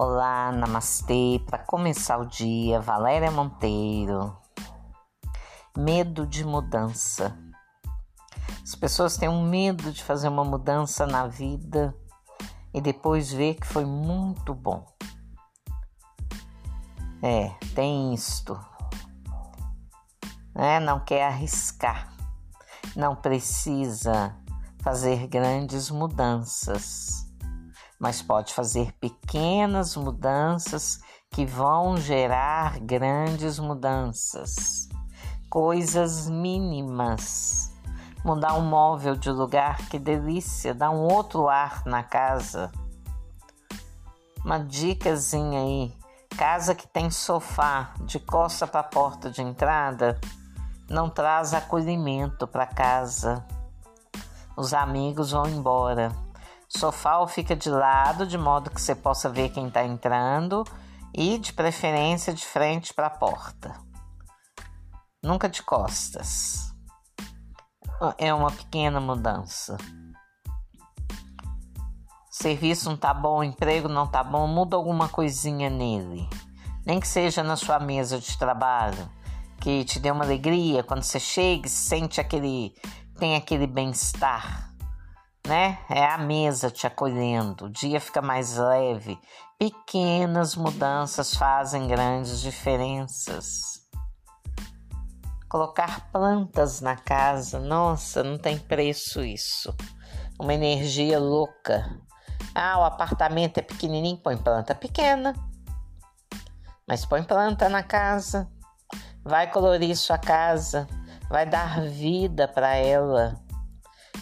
Olá, namastê. Para começar o dia, Valéria Monteiro. Medo de mudança. As pessoas têm um medo de fazer uma mudança na vida e depois ver que foi muito bom. É, tem isto. É, não quer arriscar. Não precisa fazer grandes mudanças mas pode fazer pequenas mudanças que vão gerar grandes mudanças. Coisas mínimas. Mudar um móvel de lugar, que delícia, dar um outro ar na casa. Uma dicasinha aí. Casa que tem sofá de costa para a porta de entrada não traz acolhimento para casa. Os amigos vão embora Sofá fica de lado, de modo que você possa ver quem está entrando e, de preferência, de frente para a porta. Nunca de costas. É uma pequena mudança. Serviço não tá bom, emprego não tá bom, muda alguma coisinha nele. Nem que seja na sua mesa de trabalho, que te dê uma alegria quando você chega e sente aquele tem aquele bem-estar né? É a mesa te acolhendo, o dia fica mais leve. Pequenas mudanças fazem grandes diferenças. Colocar plantas na casa, nossa, não tem preço isso. Uma energia louca. Ah, o apartamento é pequenininho, põe planta pequena. Mas põe planta na casa. Vai colorir sua casa, vai dar vida para ela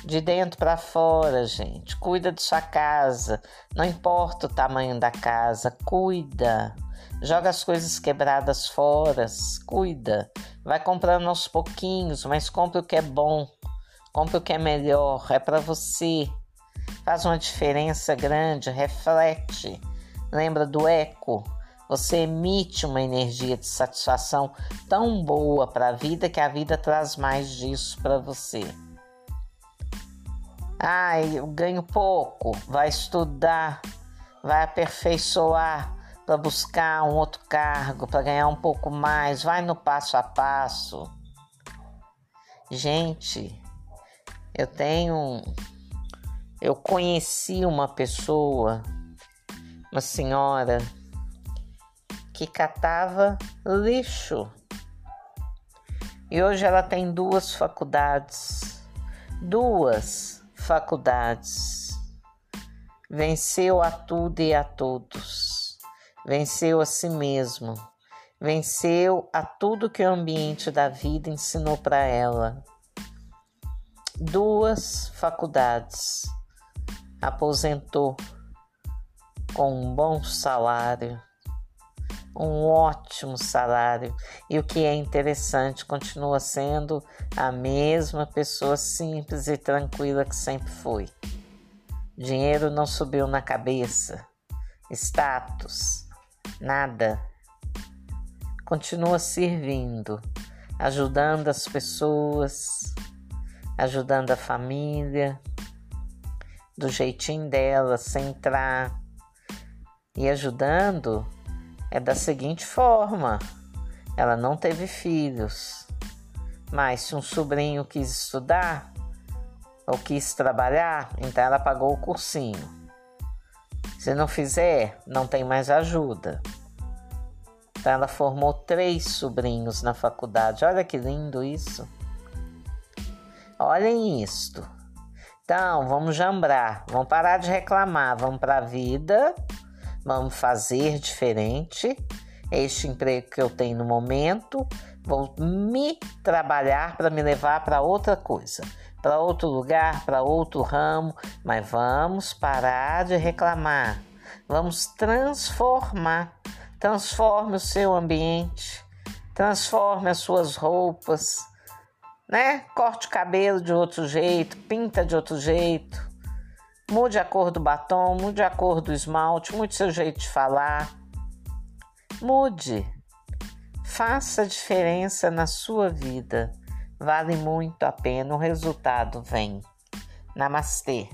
de dentro para fora, gente. Cuida de sua casa. Não importa o tamanho da casa, cuida. Joga as coisas quebradas fora, cuida. Vai comprando aos pouquinhos, mas compre o que é bom. Compre o que é melhor, é para você. Faz uma diferença grande, reflete. Lembra do eco? Você emite uma energia de satisfação tão boa para a vida que a vida traz mais disso para você. Ah, eu ganho pouco, vai estudar, vai aperfeiçoar para buscar um outro cargo, para ganhar um pouco mais, vai no passo a passo. Gente, eu tenho. Eu conheci uma pessoa, uma senhora, que catava lixo. E hoje ela tem duas faculdades. Duas faculdades. Venceu a tudo e a todos. Venceu a si mesmo. Venceu a tudo que o ambiente da vida ensinou para ela. Duas faculdades. Aposentou com um bom salário um ótimo salário e o que é interessante, continua sendo a mesma pessoa simples e tranquila que sempre foi. Dinheiro não subiu na cabeça, status, nada. Continua servindo, ajudando as pessoas, ajudando a família, do jeitinho dela, sem entrar e ajudando é da seguinte forma: ela não teve filhos, mas se um sobrinho quis estudar ou quis trabalhar, então ela pagou o cursinho. Se não fizer, não tem mais ajuda. Então ela formou três sobrinhos na faculdade. Olha que lindo isso. Olhem isto. Então, vamos jambrar, vamos parar de reclamar, vamos para a vida Vamos fazer diferente. Este emprego que eu tenho no momento, vou me trabalhar para me levar para outra coisa, para outro lugar, para outro ramo, mas vamos parar de reclamar. Vamos transformar. Transforme o seu ambiente, transforme as suas roupas, né? Corte o cabelo de outro jeito, pinta de outro jeito Mude a cor do batom, mude a cor do esmalte, mude seu jeito de falar. Mude. Faça diferença na sua vida. Vale muito a pena, o resultado vem. Namastê.